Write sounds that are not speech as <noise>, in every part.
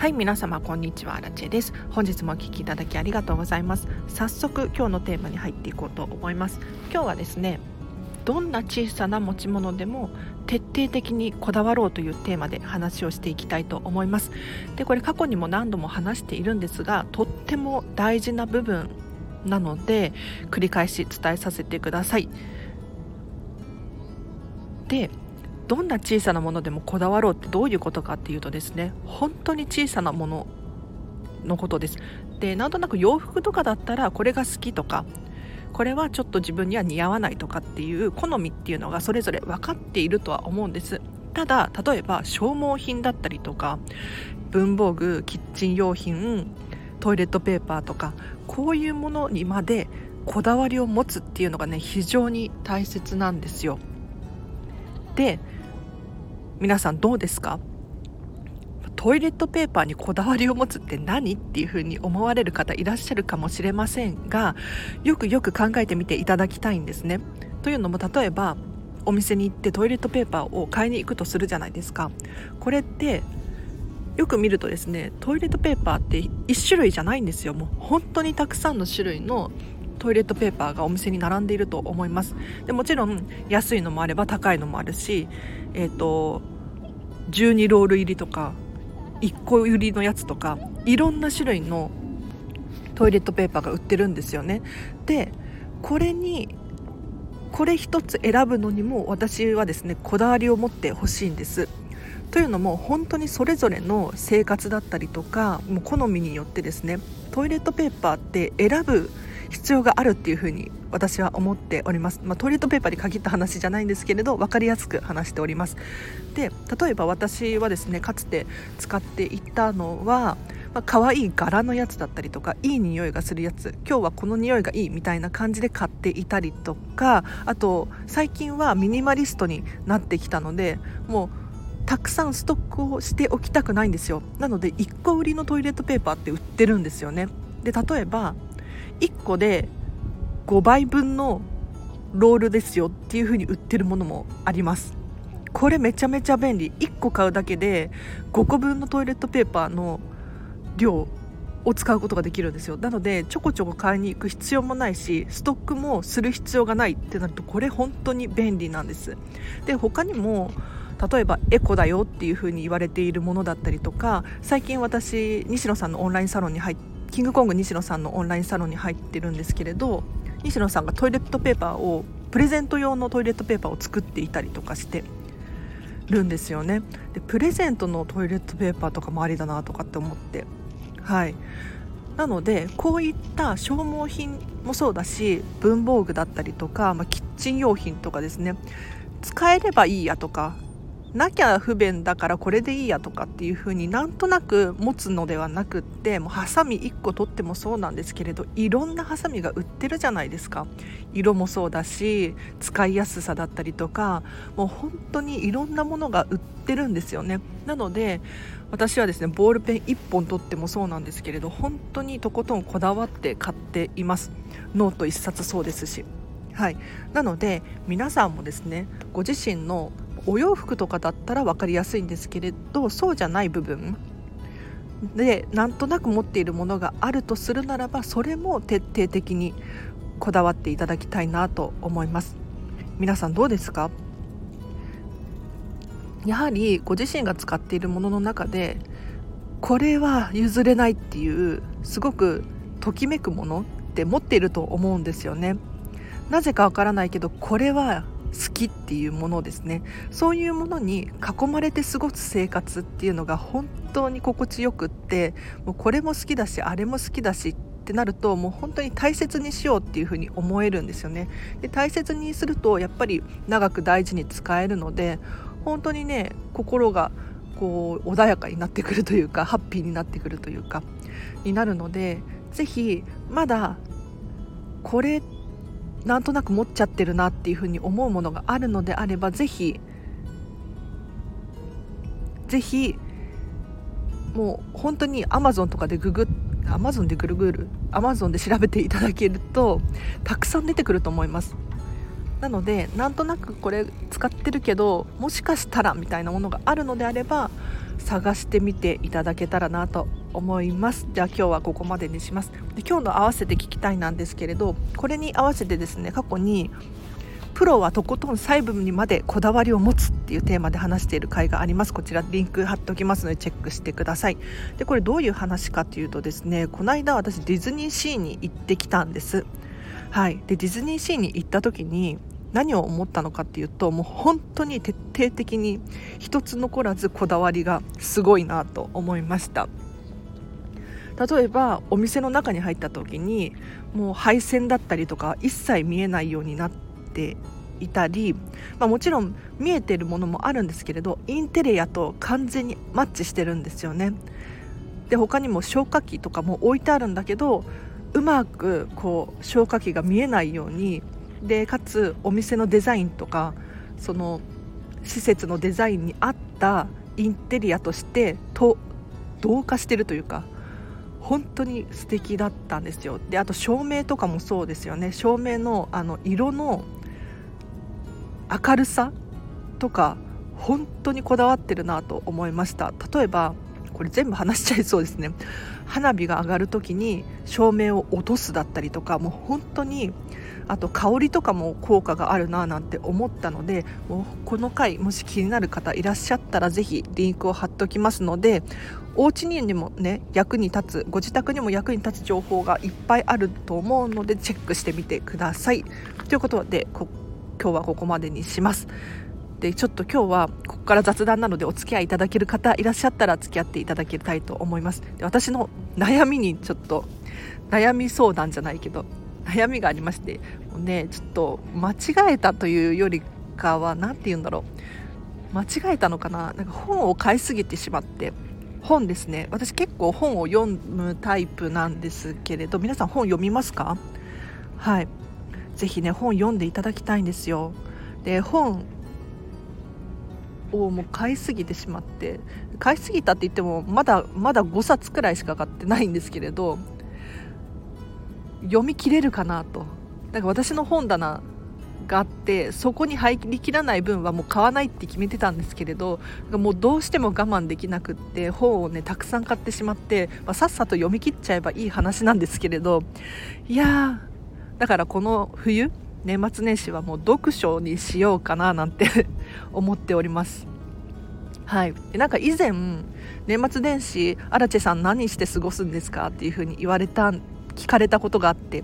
はい皆様こんにちは。ラチェです。本日もお聞きいただきありがとうございます。早速今日のテーマに入っていこうと思います。今日はですねどんな小さな持ち物でも徹底的にこだわろうというテーマで話をしていきたいと思います。でこれ過去にも何度も話しているんですがとっても大事な部分なので繰り返し伝えさせてください。でどんな小さなものでもこだわろうってどういうことかっていうとですね本当に小さなもののことです。でなんとなく洋服とかだったらこれが好きとかこれはちょっと自分には似合わないとかっていう好みっていうのがそれぞれ分かっているとは思うんです。ただ例えば消耗品だったりとか文房具キッチン用品トイレットペーパーとかこういうものにまでこだわりを持つっていうのがね非常に大切なんですよ。で皆さんどうですか？トイレットペーパーにこだわりを持つって何っていうふうに思われる方いらっしゃるかもしれませんがよくよく考えてみていただきたいんですね。というのも例えばお店に行ってトイレットペーパーを買いに行くとするじゃないですか。これってよく見るとですねトイレットペーパーって1種類じゃないんですよもう本当にたくさんの種類のトイレットペーパーがお店に並んでいると思います。でもちろん安いのもあれば高いのもあるし、えーと、12ロール入りとか1個売りのやつとかいろんな種類のトイレットペーパーが売ってるんですよね。でこれにこれ一つ選ぶのにも私はですねこだわりを持ってほしいんです。というのも本当にそれぞれの生活だったりとかもう好みによってですねトイレットペーパーって選ぶ必要があるっていうふうに私は思っております、まあ、トイレットペーパーに限った話じゃないんですけれど分かりやすく話しております。で例えば私はですねかつて使っていたのはまあ、可愛い柄のやつだったりとかいい匂いがするやつ。今日はこの匂いがいいみたいな感じで買っていたりとかあと最近はミニマリストになってきたのでもうたくさんストックをしておきたくないんですよ。なので1個売りのトイレットペーパーって売ってるんですよね。で例えば1個で5倍分のロールですよっていう風に売ってるものもあります。これめちゃめちゃ便利。1個買うだけで5個分のトイレットペーパーの量を使うことができるんですよ。なのでちょこちょこ買いに行く必要もないしストックもする必要がないってなるとこれ本当に便利なんです。で他にも例えばエコだよっていう風に言われているものだったりとか最近私西野さんのオンラインサロンに入ってキングコング西野さんのオンラインサロンに入ってるんですけれど西野さんがトイレットペーパーをプレゼント用のトイレットペーパーを作っていたりとかしてるんですよね。でプレゼントのトイレットペーパーとかもありだなとかって思って。はい。なのでこういった消耗品もそうだし文房具だったりとか、まあ、キッチン用品とかですね。使えればいいやとかなきゃ不便だからこれでいいやとかっていう風になんとなく持つのではなくってもうハサミ1個取ってもそうなんですけれどいろんなハサミが売ってるじゃないですか。色もそうだし使いやすさだったりとかもう本当にいろんなものが売ってるんですよね。なので私はですねボールペン1本取ってもそうなんですけれど本当にとことんこだわって買っています。ノート1冊そうですし。はい、なので皆さんもですねご自身のお洋服とかだったら分かりやすいんですけれどそうじゃない部分。でなんとなく持っているものがあるとするならばそれも徹底的にこだわっていただきたいなと思います。皆さんどうですか？やはりご自身が使っているものの中でこれは譲れないっていうすごくときめくものって持っていると思うんですよね。なぜかわからないけどこれは好きっていうものですね。そういうものに囲まれて過ごす生活っていうのが本当に心地よくってもうこれも好きだしあれも好きだしってなるともう本当に大切にしようっていうふうに思えるんですよね。で大切にするとやっぱり長く大事に使えるので本当にね心がこう穏やかになってくるというかハッピーになってくるというかになるので是非まだこれってなんとなく持っちゃってるなっていうふうに思うものがあるのであればぜひぜひもう本当にアマゾンとかでググアマゾンでぐるぐるアマゾンで調べていただけるとたくさん出てくると思います。なのでなんとなくこれ使ってるけどもしかしたらみたいなものがあるのであれば探してみていただけたらなと思います。じゃあ今日はここまでにします。で今日の合わせて聞きたいなんですけれどこれに合わせてですね過去にプロはとことん細部にまでこだわりを持つっていうテーマで話している回があります。こちらリンク貼っておきますのでチェックしてください。でこれどういう話かというとですねこの間私ディズニーシーに行ってきたんです。はい。でディズニーシーに行った時に何を思ったのかっていうともう本当に徹底的に一つ残らずこだわりがすごいなと思いました。例えばお店の中に入った時にもう配線だったりとか一切見えないようになっていたり、まあ、もちろん見えてるものもあるんですけれどインテリアと完全にマッチしてるんですよね。で他にも消火器とかも置いてあるんだけどうまくこう消火器が見えないようにでかつお店のデザインとかその施設のデザインに合ったインテリアとしてと同化してるというか本当に素敵だったんですよ。であと照明とかもそうですよね。照明のあの色の明るさとか本当にこだわってるなと思いました。例えばこれ全部話しちゃいそうですね花火が上がる時に照明を落とすだったりとかもう本当にあと香りとかも効果があるななんて思ったのでもうこの回もし気になる方いらっしゃったらぜひリンクを貼っておきますのでお家にもね役に立つご自宅にも役に立つ情報がいっぱいあると思うのでチェックしてみてください。ということで今日はここまでにします。でちょっと今日はここから雑談なのでお付き合いいただける方いらっしゃったら付き合っていただきたいと思います。で私の悩みにちょっと悩み相談じゃないけど悩みがありましてもうねちょっと間違えたというよりかは何て言うんだろう。間違えたのかな？なんか本を買いすぎてしまって本ですね。私結構本を読むタイプなんですけれど皆さん本読みますか？はい。是非ね本読んでいただきたいんですよ。で本をもう買いすぎてしまって買いすぎたって言ってもまだまだ5冊くらいしか買ってないんですけれど読み切れるかなと。だか私の本棚があってそこに入りきらない分はもう買わないって決めてたんですけれどもうどうしても我慢できなくって本をねたくさん買ってしまって、まあ、さっさと読み切っちゃえばいい話なんですけれどいやだからこの冬年末年始はもう読書にしようかななんて <laughs> 思っております。はい。なんか以前年末年始荒地さん何して過ごすんですかっていうふうに言われた聞かれたことがあって。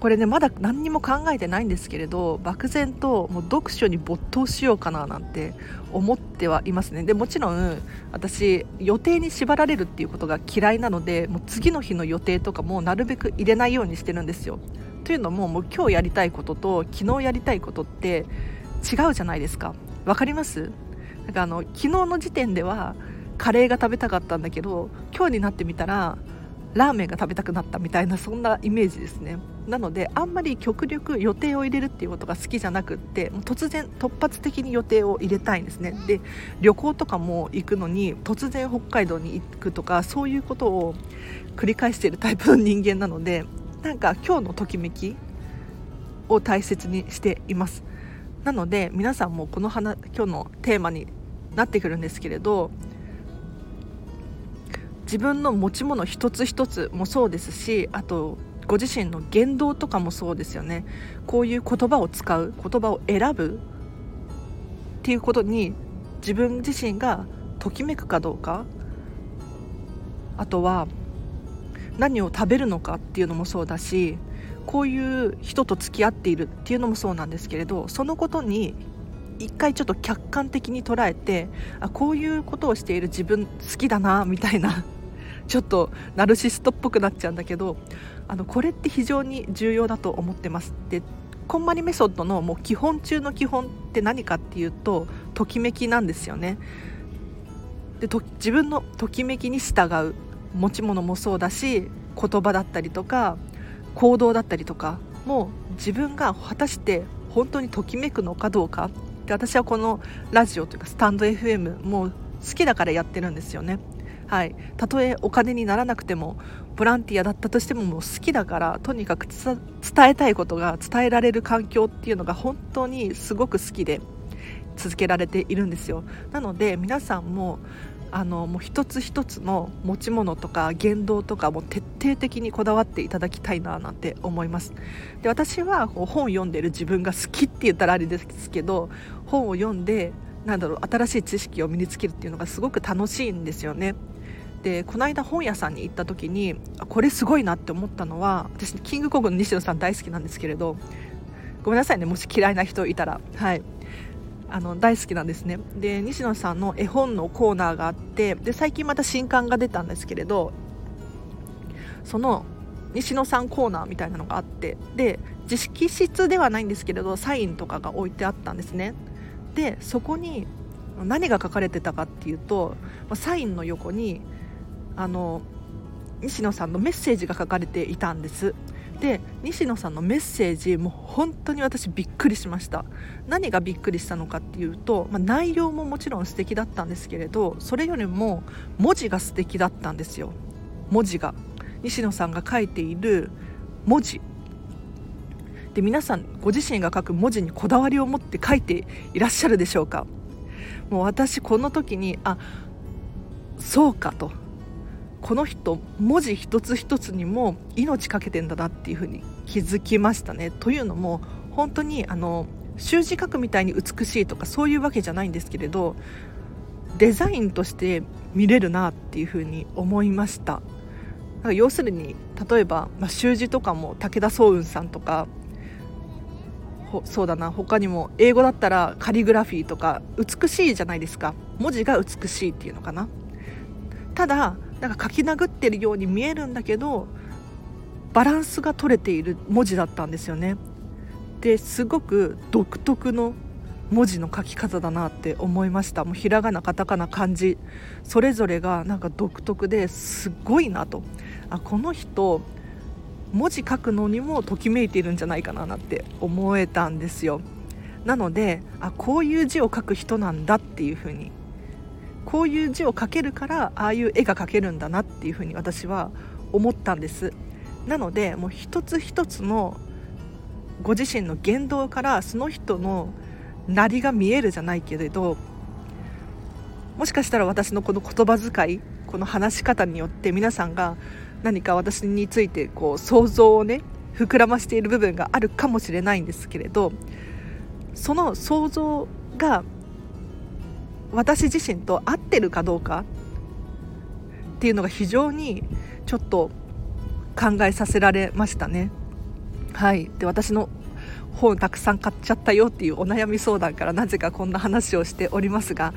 これねまだ何にも考えてないんですけれど漠然ともう読書に没頭しようかななんて思ってはいますね。でもちろん私予定に縛られるっていうことが嫌いなのでもう次の日の予定とかもなるべく入れないようにしてるんですよ。というのももう今日やりたいことと昨日やりたいことって違うじゃないですか。わかります？なんかあの昨日の時点ではカレーが食べたかったんだけど今日になってみたらラーメンが食べたくなったみたいなそんなイメージですね。なのであんまり極力予定を入れるっていうことが好きじゃなくって突然突発的に予定を入れたいんですね。で旅行とかも行くのに突然北海道に行くとかそういうことを繰り返しているタイプの人間なのでなんか今日のときめきを大切にしています。なので皆さんもこの花今日のテーマになってくるんですけれど自分の持ち物一つ一つもそうですしあとご自身の言動とかもそうですよね。こういう言葉を使う言葉を選ぶっていうことに自分自身がときめくかどうかあとは何を食べるのかっていうのもそうだしこういう人と付き合っているっていうのもそうなんですけれどそのことに一回ちょっと客観的に捉えてあこういうことをしている自分好きだなみたいなちょっとナルシストっぽくなっちゃうんだけどあのこれって非常に重要だと思ってます。でこんまりメソッドのもう基本中の基本って何かっていうとときめきなんですよね。でと自分のときめきに従う持ち物もそうだし言葉だったりとか行動だったりとかもう自分が果たして本当にときめくのかどうか。で私はこのラジオというかスタンド FM もう好きだからやってるんですよね。はい、たとえお金にならなくてもボランティアだったとしてももう好きだからとにかく伝えたいことが伝えられる環境っていうのが本当にすごく好きで続けられているんですよ。なので皆さんもあのもう一つ一つの持ち物とか言動とかも徹底的にこだわっていただきたいななんて思います。で私はこう本を読んでる自分が好きって言ったらあれですけど本を読んでなんだろう新しい知識を身につけるっていうのがすごく楽しいんですよね。でこの間本屋さんに行った時にこれすごいなって思ったのは私キングコングの西野さん大好きなんですけれどごめんなさいねもし嫌いな人いたら。はい。あの大好きなんですね。で西野さんの絵本のコーナーがあってで最近また新刊が出たんですけれどその西野さんコーナーみたいなのがあってで自識室ではないんですけれどサインとかが置いてあったんですね。でそこに何が書かれてたかっていうとサインの横にあの西野さんのメッセージが書かれていたんです。で西野さんのメッセージもう本当に私びっくりしました。何がびっくりしたのかっていうと、まあ、内容ももちろん素敵だったんですけれどそれよりも文字が素敵だったんですよ。文字が。西野さんが書いている文字。で皆さんご自身が書く文字にこだわりを持って書いていらっしゃるでしょうか？もう私この時にあそうかと。この人文字一つ一つにも命かけてんだなっていうふうに気づきましたね。というのも本当にあの習字書くみたいに美しいとかそういうわけじゃないんですけれどデザインとして見れるなっていうふうに思いました。要するに例えば、まあ、習字とかも武田壮雲さんとかそうだな他にも英語だったらカリグラフィーとか美しいじゃないですか。文字が美しいっていうのかな。ただなんか書き殴ってるように見えるんだけどバランスが取れている文字だったんですよね。ですごく独特の文字の書き方だなって思いました。もうひらがなカタカナ漢字それぞれがなんか独特ですごいなと。あこの人文字書くのにもときめいているんじゃないかなって思えたんですよ。なのであこういう字を書く人なんだっていうふうにこういう字を書けるからああいう絵が描けるんだなっていうふうに私は思ったんです。なのでもう一つ一つのご自身の言動からその人のなりが見えるじゃないけれどもしかしたら私のこの言葉遣いこの話し方によって皆さんが何か私についてこう想像をね膨らましている部分があるかもしれないんですけれどその想像が私自身と合ってるかどうかっていうのが非常にちょっと考えさせられましたね。はい、で私の本たくさん買っちゃったよっていうお悩み相談からなぜかこんな話をしておりますが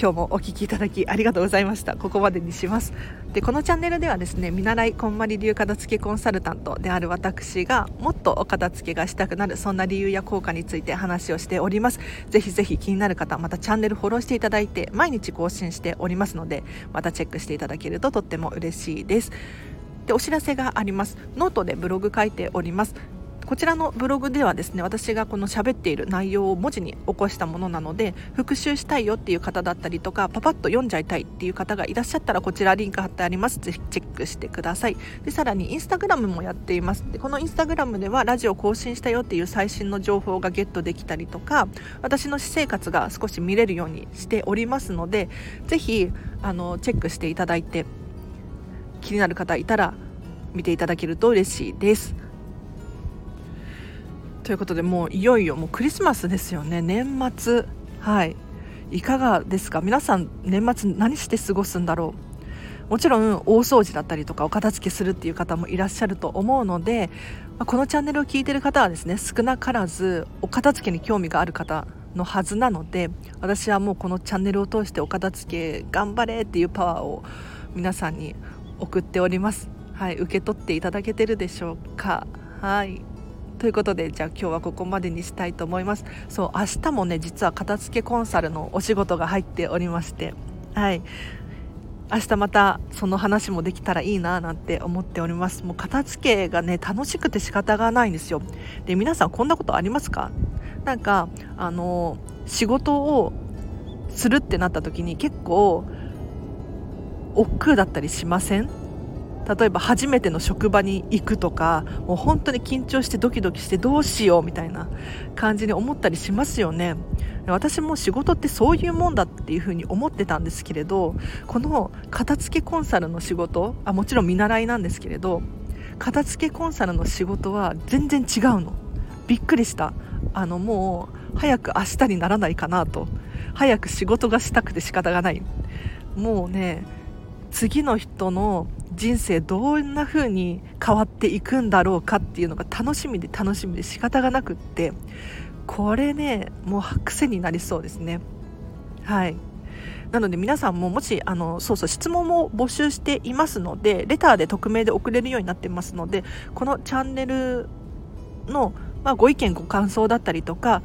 今日もお聞きいただきありがとうございました。ここまでにします。でこのチャンネルではですね見習いこんまり流片付けコンサルタントである私がもっとお片付けがしたくなるそんな理由や効果について話をしております。ぜひぜひ気になる方またチャンネルフォローしていただいて毎日更新しておりますのでまたチェックしていただけるととっても嬉しいです。でお知らせがあります。ノートでブログ書いております。こちらのブログではですね私がこの喋っている内容を文字に起こしたものなので復習したいよっていう方だったりとかパパッと読んじゃいたいっていう方がいらっしゃったらこちらリンク貼ってあります。ぜひチェックしてください。でさらに Instagram もやっています。でこの Instagram ではラジオ更新したよっていう最新の情報がゲットできたりとか私の私生活が少し見れるようにしておりますのでぜひあのチェックしていただいて気になる方いたら見ていただけると嬉しいです。ということでもういよいよもうクリスマスですよね。年末。はい。いかがですか？皆さん年末何して過ごすんだろう？もちろん大掃除だったりとかお片付けするっていう方もいらっしゃると思うので、このチャンネルを聞いてる方はですね少なからずお片付けに興味がある方のはずなので私はもうこのチャンネルを通してお片付け頑張れっていうパワーを皆さんに送っております。はい。受け取っていただけてるでしょうか？はい。ということでじゃあ今日はここまでにしたいと思います。そう明日もね実は片付けコンサルのお仕事が入っておりまして。はい。明日またその話もできたらいいななんて思っております。もう片付けがね楽しくて仕方がないんですよ。で皆さんこんなことありますか？なんかあの仕事をするってなった時に結構億劫だったりしません？例えば初めての職場に行くとかもう本当に緊張してドキドキしてどうしようみたいな感じに思ったりしますよね。私も仕事ってそういうもんだっていうふうに思ってたんですけれどこの片付けコンサルの仕事あもちろん見習いなんですけれど片付けコンサルの仕事は全然違うの。びっくりした。あのもう早く明日にならないかなと。早く仕事がしたくて仕方がない。もうね次の人の人生どんな風に変わっていくんだろうかっていうのが楽しみで楽しみで仕方がなくってこれねもう癖になりそうですね。はい。なので皆さんももしあのそうそう質問も募集していますのでレターで匿名で送れるようになってますのでこのチャンネルの、まあ、ご意見ご感想だったりとか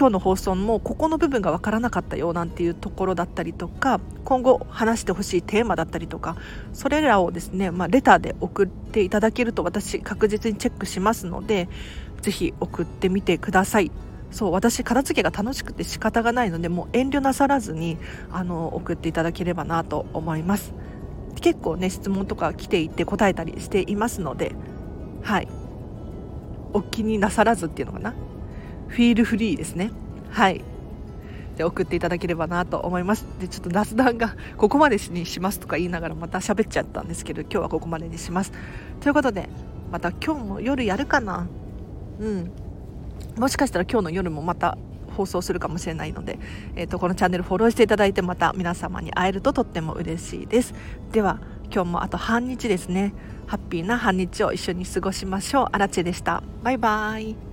今日の放送もここの部分が分からなかったよなんていうところだったりとか今後話してほしいテーマだったりとかそれらをですね、まあ、レターで送っていただけると私確実にチェックしますのでぜひ送ってみてください。そう私片付けが楽しくて仕方がないのでもう遠慮なさらずにあの送っていただければなと思います。結構ね質問とか来ていて答えたりしていますのではい。お気になさらずっていうのかな？フィールフリーですね。はい。で送っていただければなと思います。でちょっと雑談が <laughs> ここまでにしますとか言いながらまた喋っちゃったんですけど今日はここまでにします。ということでまた今日も夜やるかな？うん。もしかしたら今日の夜もまた放送するかもしれないので、えーと、このチャンネルフォローしていただいてまた皆様に会えるととっても嬉しいです。では今日もあと半日ですね。ハッピーな半日を一緒に過ごしましょう。アラチェでした。バイバイ。